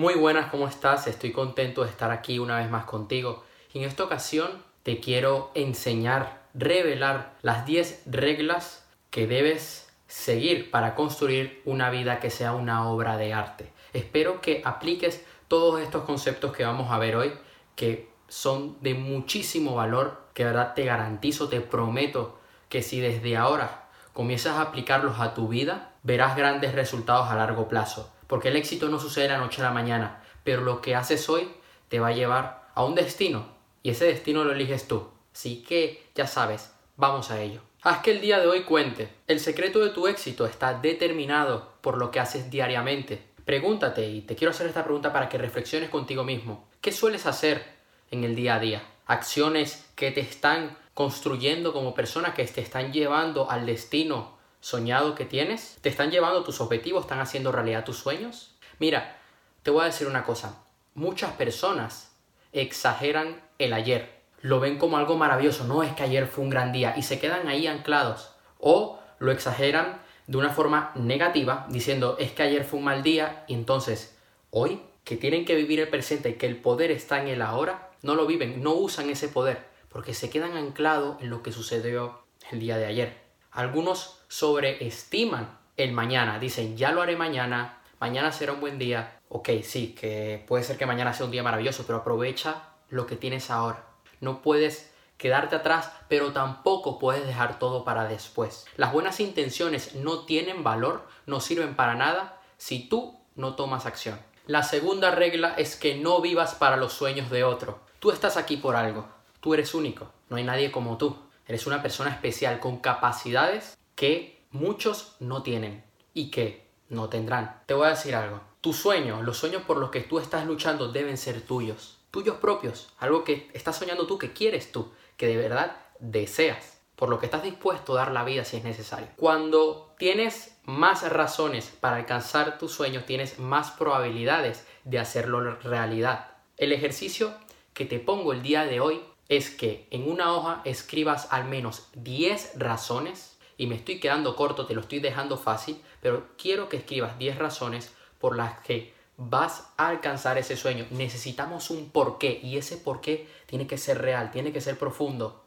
Muy buenas, ¿cómo estás? Estoy contento de estar aquí una vez más contigo. Y en esta ocasión te quiero enseñar, revelar las 10 reglas que debes seguir para construir una vida que sea una obra de arte. Espero que apliques todos estos conceptos que vamos a ver hoy, que son de muchísimo valor, que de verdad te garantizo, te prometo que si desde ahora comienzas a aplicarlos a tu vida, verás grandes resultados a largo plazo. Porque el éxito no sucede de la noche a la mañana, pero lo que haces hoy te va a llevar a un destino y ese destino lo eliges tú. Así que ya sabes, vamos a ello. Haz que el día de hoy cuente. El secreto de tu éxito está determinado por lo que haces diariamente. Pregúntate, y te quiero hacer esta pregunta para que reflexiones contigo mismo. ¿Qué sueles hacer en el día a día? Acciones que te están construyendo como persona, que te están llevando al destino soñado que tienes? ¿Te están llevando tus objetivos? ¿Están haciendo realidad tus sueños? Mira, te voy a decir una cosa. Muchas personas exageran el ayer. Lo ven como algo maravilloso. No es que ayer fue un gran día y se quedan ahí anclados. O lo exageran de una forma negativa, diciendo es que ayer fue un mal día y entonces hoy, que tienen que vivir el presente y que el poder está en el ahora, no lo viven, no usan ese poder, porque se quedan anclados en lo que sucedió el día de ayer. Algunos sobreestiman el mañana. Dicen, ya lo haré mañana, mañana será un buen día. Ok, sí, que puede ser que mañana sea un día maravilloso, pero aprovecha lo que tienes ahora. No puedes quedarte atrás, pero tampoco puedes dejar todo para después. Las buenas intenciones no tienen valor, no sirven para nada si tú no tomas acción. La segunda regla es que no vivas para los sueños de otro. Tú estás aquí por algo. Tú eres único. No hay nadie como tú. Eres una persona especial con capacidades que muchos no tienen y que no tendrán. Te voy a decir algo. Tus sueños, los sueños por los que tú estás luchando deben ser tuyos. Tuyos propios. Algo que estás soñando tú, que quieres tú, que de verdad deseas. Por lo que estás dispuesto a dar la vida si es necesario. Cuando tienes más razones para alcanzar tus sueños, tienes más probabilidades de hacerlo realidad. El ejercicio que te pongo el día de hoy es que en una hoja escribas al menos 10 razones y me estoy quedando corto, te lo estoy dejando fácil, pero quiero que escribas 10 razones por las que vas a alcanzar ese sueño. Necesitamos un porqué y ese porqué tiene que ser real, tiene que ser profundo.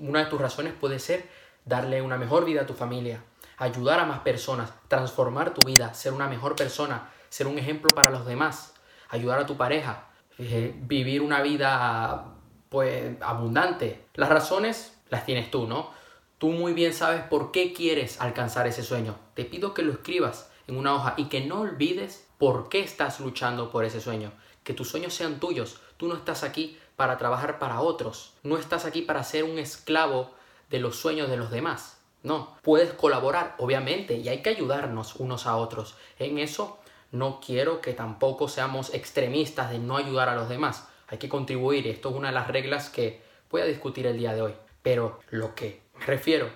Una de tus razones puede ser darle una mejor vida a tu familia, ayudar a más personas, transformar tu vida, ser una mejor persona, ser un ejemplo para los demás, ayudar a tu pareja, eh, vivir una vida pues abundante. Las razones las tienes tú, ¿no? Tú muy bien sabes por qué quieres alcanzar ese sueño. Te pido que lo escribas en una hoja y que no olvides por qué estás luchando por ese sueño. Que tus sueños sean tuyos. Tú no estás aquí para trabajar para otros. No estás aquí para ser un esclavo de los sueños de los demás. No, puedes colaborar, obviamente, y hay que ayudarnos unos a otros. En eso no quiero que tampoco seamos extremistas de no ayudar a los demás. Hay que contribuir. Esto es una de las reglas que voy a discutir el día de hoy. Pero lo que me refiero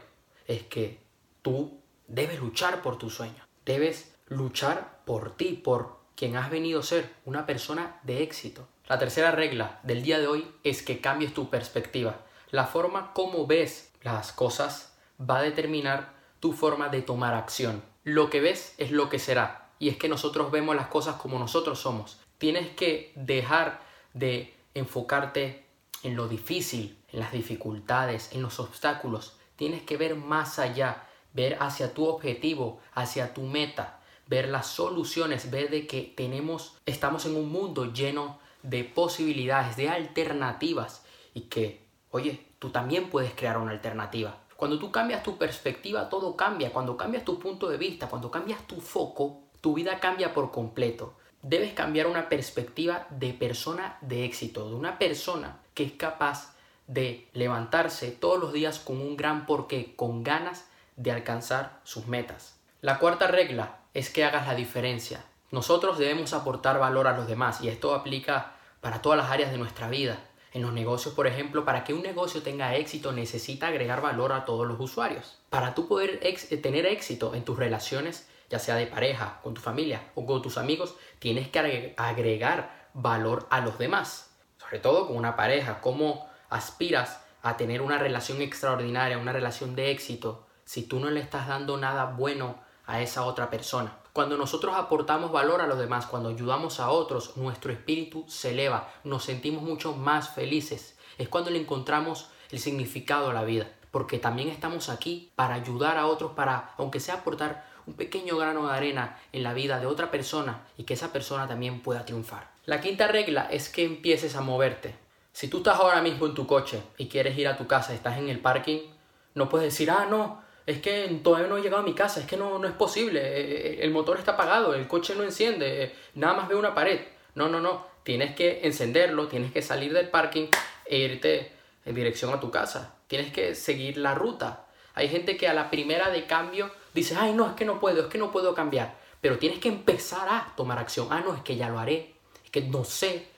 es que tú debes luchar por tu sueño. Debes luchar por ti, por quien has venido a ser, una persona de éxito. La tercera regla del día de hoy es que cambies tu perspectiva. La forma como ves las cosas va a determinar tu forma de tomar acción. Lo que ves es lo que será. Y es que nosotros vemos las cosas como nosotros somos. Tienes que dejar de enfocarte en lo difícil, en las dificultades, en los obstáculos. Tienes que ver más allá, ver hacia tu objetivo, hacia tu meta, ver las soluciones, ver de que tenemos, estamos en un mundo lleno de posibilidades, de alternativas y que, oye, tú también puedes crear una alternativa. Cuando tú cambias tu perspectiva, todo cambia. Cuando cambias tu punto de vista, cuando cambias tu foco, tu vida cambia por completo. Debes cambiar una perspectiva de persona de éxito, de una persona que es capaz de levantarse todos los días con un gran porqué, con ganas de alcanzar sus metas. La cuarta regla es que hagas la diferencia. Nosotros debemos aportar valor a los demás y esto aplica para todas las áreas de nuestra vida. En los negocios, por ejemplo, para que un negocio tenga éxito necesita agregar valor a todos los usuarios. Para tú poder tener éxito en tus relaciones, ya sea de pareja, con tu familia o con tus amigos, tienes que agregar valor a los demás. Sobre todo con una pareja, como aspiras a tener una relación extraordinaria, una relación de éxito, si tú no le estás dando nada bueno a esa otra persona. Cuando nosotros aportamos valor a los demás, cuando ayudamos a otros, nuestro espíritu se eleva, nos sentimos mucho más felices. Es cuando le encontramos el significado a la vida, porque también estamos aquí para ayudar a otros, para, aunque sea aportar un pequeño grano de arena en la vida de otra persona y que esa persona también pueda triunfar. La quinta regla es que empieces a moverte. Si tú estás ahora mismo en tu coche y quieres ir a tu casa, estás en el parking, no puedes decir, ah, no, es que todavía no he llegado a mi casa, es que no, no es posible, eh, eh, el motor está apagado, el coche no enciende, eh, nada más veo una pared. No, no, no, tienes que encenderlo, tienes que salir del parking e irte en dirección a tu casa. Tienes que seguir la ruta. Hay gente que a la primera de cambio dice, ay, no, es que no puedo, es que no puedo cambiar. Pero tienes que empezar a tomar acción. Ah, no, es que ya lo haré, es que no sé.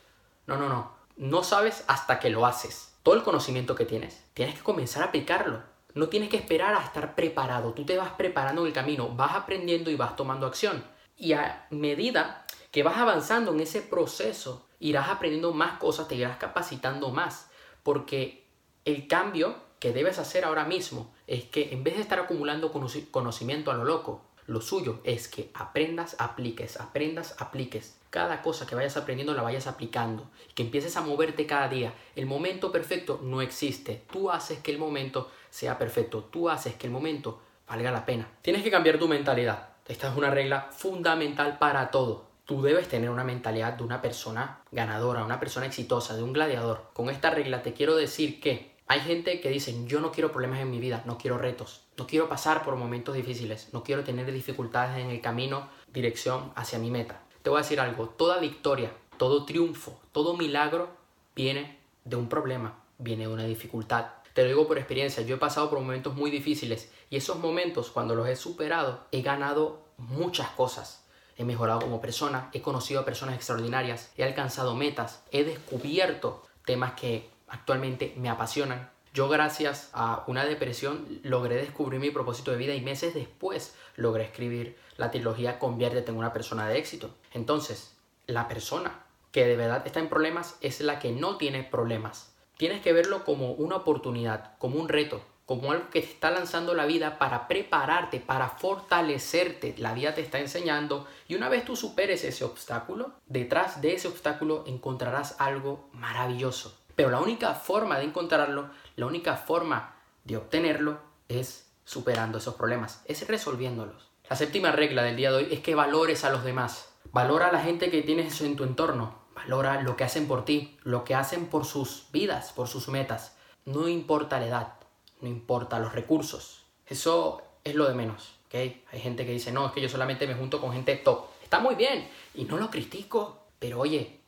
No, no, no. No sabes hasta que lo haces. Todo el conocimiento que tienes, tienes que comenzar a aplicarlo. No tienes que esperar a estar preparado, tú te vas preparando en el camino, vas aprendiendo y vas tomando acción. Y a medida que vas avanzando en ese proceso, irás aprendiendo más cosas, te irás capacitando más, porque el cambio que debes hacer ahora mismo es que en vez de estar acumulando conocimiento a lo loco, lo suyo es que aprendas, apliques, aprendas, apliques cada cosa que vayas aprendiendo la vayas aplicando, que empieces a moverte cada día. El momento perfecto no existe. Tú haces que el momento sea perfecto. Tú haces que el momento valga la pena. Tienes que cambiar tu mentalidad. Esta es una regla fundamental para todo. Tú debes tener una mentalidad de una persona ganadora, una persona exitosa, de un gladiador. Con esta regla te quiero decir que hay gente que dice, yo no quiero problemas en mi vida, no quiero retos, no quiero pasar por momentos difíciles, no quiero tener dificultades en el camino, dirección hacia mi meta. Te voy a decir algo, toda victoria, todo triunfo, todo milagro viene de un problema, viene de una dificultad. Te lo digo por experiencia, yo he pasado por momentos muy difíciles y esos momentos cuando los he superado he ganado muchas cosas. He mejorado como persona, he conocido a personas extraordinarias, he alcanzado metas, he descubierto temas que actualmente me apasionan. Yo gracias a una depresión logré descubrir mi propósito de vida y meses después logré escribir la trilogía Conviértete en una persona de éxito. Entonces, la persona que de verdad está en problemas es la que no tiene problemas. Tienes que verlo como una oportunidad, como un reto, como algo que te está lanzando la vida para prepararte, para fortalecerte. La vida te está enseñando y una vez tú superes ese obstáculo, detrás de ese obstáculo encontrarás algo maravilloso. Pero la única forma de encontrarlo, la única forma de obtenerlo es superando esos problemas, es resolviéndolos. La séptima regla del día de hoy es que valores a los demás. Valora a la gente que tienes en tu entorno. Valora lo que hacen por ti, lo que hacen por sus vidas, por sus metas. No importa la edad, no importa los recursos. Eso es lo de menos. ¿okay? Hay gente que dice, no, es que yo solamente me junto con gente top. Está muy bien y no lo critico, pero oye,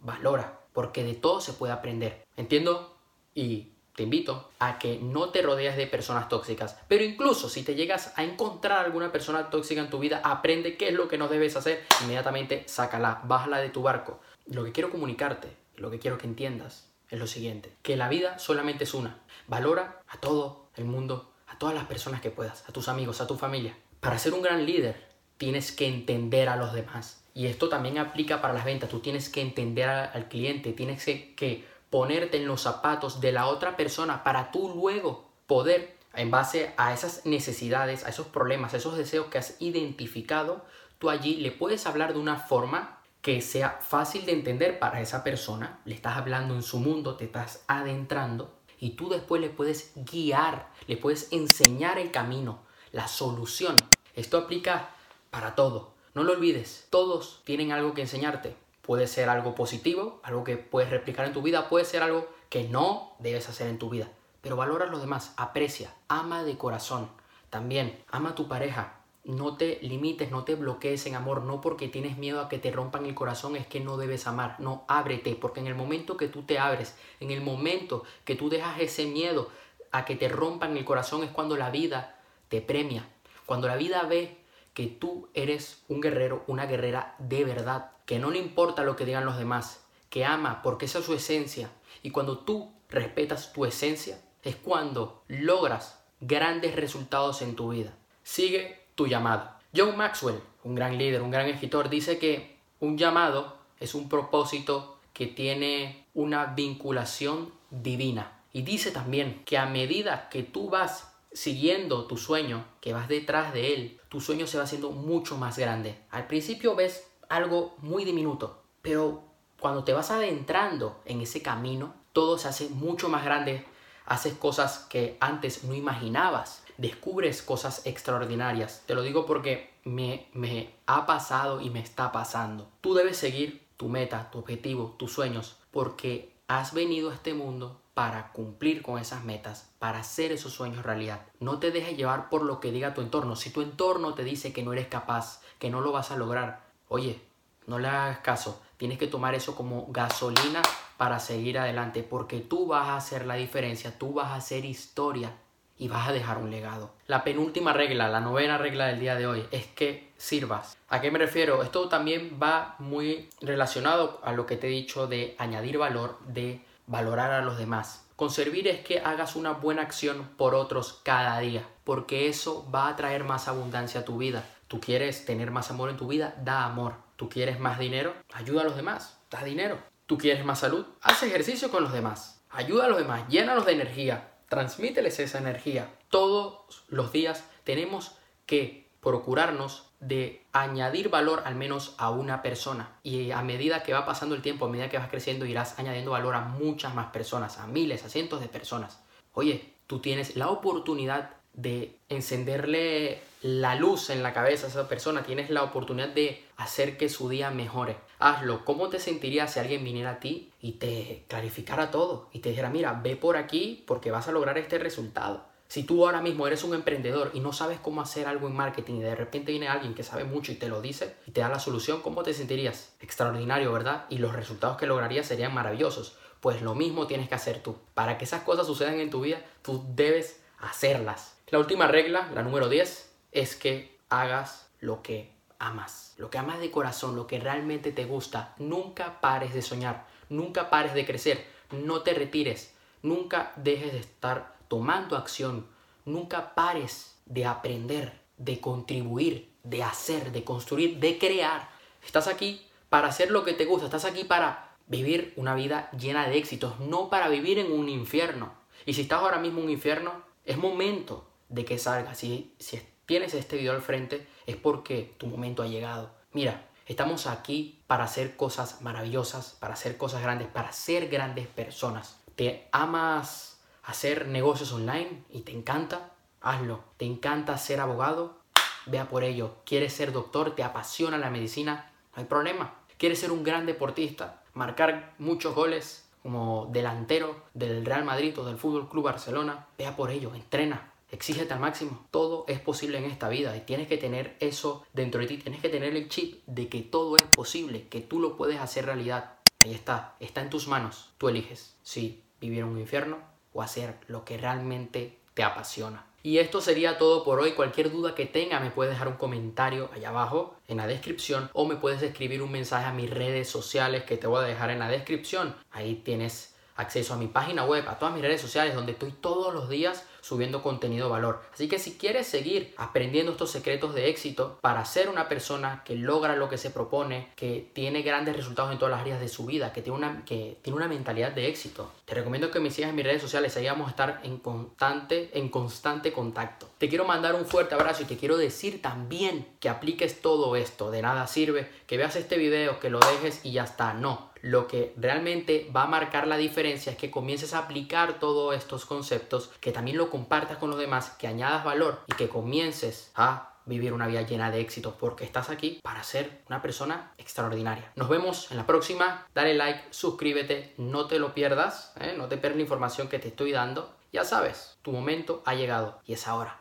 valora, porque de todo se puede aprender. ¿Entiendo? Y te invito a que no te rodees de personas tóxicas. Pero incluso si te llegas a encontrar alguna persona tóxica en tu vida, aprende qué es lo que no debes hacer. Inmediatamente sácala, bájala de tu barco. Lo que quiero comunicarte, lo que quiero que entiendas es lo siguiente. Que la vida solamente es una. Valora a todo el mundo, a todas las personas que puedas, a tus amigos, a tu familia. Para ser un gran líder, tienes que entender a los demás. Y esto también aplica para las ventas. Tú tienes que entender al cliente, tienes que ponerte en los zapatos de la otra persona para tú luego poder, en base a esas necesidades, a esos problemas, a esos deseos que has identificado, tú allí le puedes hablar de una forma que sea fácil de entender para esa persona, le estás hablando en su mundo, te estás adentrando y tú después le puedes guiar, le puedes enseñar el camino, la solución. Esto aplica para todo. No lo olvides, todos tienen algo que enseñarte. Puede ser algo positivo, algo que puedes replicar en tu vida, puede ser algo que no debes hacer en tu vida. Pero valora lo demás, aprecia, ama de corazón. También, ama a tu pareja. No te limites, no te bloquees en amor, no porque tienes miedo a que te rompan el corazón es que no debes amar. No, ábrete, porque en el momento que tú te abres, en el momento que tú dejas ese miedo a que te rompan el corazón es cuando la vida te premia. Cuando la vida ve que tú eres un guerrero, una guerrera de verdad, que no le importa lo que digan los demás, que ama porque esa es su esencia. Y cuando tú respetas tu esencia, es cuando logras grandes resultados en tu vida. Sigue tu llamado. John Maxwell, un gran líder, un gran escritor, dice que un llamado es un propósito que tiene una vinculación divina. Y dice también que a medida que tú vas siguiendo tu sueño, que vas detrás de él, tu sueño se va haciendo mucho más grande. Al principio ves algo muy diminuto, pero cuando te vas adentrando en ese camino, todo se hace mucho más grande. Haces cosas que antes no imaginabas. Descubres cosas extraordinarias. Te lo digo porque me, me ha pasado y me está pasando. Tú debes seguir tu meta, tu objetivo, tus sueños, porque has venido a este mundo para cumplir con esas metas, para hacer esos sueños realidad. No te dejes llevar por lo que diga tu entorno. Si tu entorno te dice que no eres capaz, que no lo vas a lograr, oye, no le hagas caso. Tienes que tomar eso como gasolina para seguir adelante, porque tú vas a hacer la diferencia, tú vas a hacer historia y vas a dejar un legado. La penúltima regla, la novena regla del día de hoy, es que sirvas. ¿A qué me refiero? Esto también va muy relacionado a lo que te he dicho de añadir valor, de valorar a los demás. Con servir es que hagas una buena acción por otros cada día, porque eso va a traer más abundancia a tu vida. Tú quieres tener más amor en tu vida, da amor. Tú quieres más dinero, ayuda a los demás, da dinero. Tú quieres más salud, haz ejercicio con los demás, ayuda a los demás, llénalos de energía, transmíteles esa energía. Todos los días tenemos que procurarnos de añadir valor al menos a una persona. Y a medida que va pasando el tiempo, a medida que vas creciendo, irás añadiendo valor a muchas más personas, a miles, a cientos de personas. Oye, tú tienes la oportunidad de encenderle la luz en la cabeza a esa persona, tienes la oportunidad de hacer que su día mejore. Hazlo. ¿Cómo te sentirías si alguien viniera a ti y te clarificara todo y te dijera, mira, ve por aquí porque vas a lograr este resultado? Si tú ahora mismo eres un emprendedor y no sabes cómo hacer algo en marketing y de repente viene alguien que sabe mucho y te lo dice y te da la solución, ¿cómo te sentirías? Extraordinario, ¿verdad? Y los resultados que lograrías serían maravillosos. Pues lo mismo tienes que hacer tú. Para que esas cosas sucedan en tu vida, tú debes hacerlas. La última regla, la número 10, es que hagas lo que amas. Lo que amas de corazón, lo que realmente te gusta. Nunca pares de soñar, nunca pares de crecer, no te retires, nunca dejes de estar tomando acción. Nunca pares de aprender, de contribuir, de hacer, de construir, de crear. Estás aquí para hacer lo que te gusta, estás aquí para vivir una vida llena de éxitos, no para vivir en un infierno. Y si estás ahora mismo en un infierno, es momento de que salgas. Si, si tienes este video al frente, es porque tu momento ha llegado. Mira, estamos aquí para hacer cosas maravillosas, para hacer cosas grandes, para ser grandes personas. ¿Te amas hacer negocios online y te encanta, hazlo. ¿Te encanta ser abogado? Vea por ello. ¿Quieres ser doctor? ¿Te apasiona la medicina? No hay problema. ¿Quieres ser un gran deportista? ¿Marcar muchos goles como delantero del Real Madrid o del Fútbol Club Barcelona? Vea por ello, entrena. Exígete al máximo. Todo es posible en esta vida y tienes que tener eso dentro de ti. Tienes que tener el chip de que todo es posible, que tú lo puedes hacer realidad. Ahí está, está en tus manos. Tú eliges si vivir en un infierno o hacer lo que realmente te apasiona. Y esto sería todo por hoy. Cualquier duda que tenga me puedes dejar un comentario allá abajo en la descripción o me puedes escribir un mensaje a mis redes sociales que te voy a dejar en la descripción. Ahí tienes acceso a mi página web, a todas mis redes sociales donde estoy todos los días subiendo contenido valor. Así que si quieres seguir aprendiendo estos secretos de éxito para ser una persona que logra lo que se propone, que tiene grandes resultados en todas las áreas de su vida, que tiene una, que tiene una mentalidad de éxito, te recomiendo que me sigas en mis redes sociales, ahí vamos a estar en constante, en constante contacto. Te quiero mandar un fuerte abrazo y te quiero decir también que apliques todo esto. De nada sirve que veas este video, que lo dejes y ya está. No, lo que realmente va a marcar la diferencia es que comiences a aplicar todos estos conceptos, que también lo compartas con los demás, que añadas valor y que comiences a vivir una vida llena de éxitos porque estás aquí para ser una persona extraordinaria. Nos vemos en la próxima. Dale like, suscríbete, no te lo pierdas, ¿eh? no te pierdas la información que te estoy dando. Ya sabes, tu momento ha llegado y es ahora.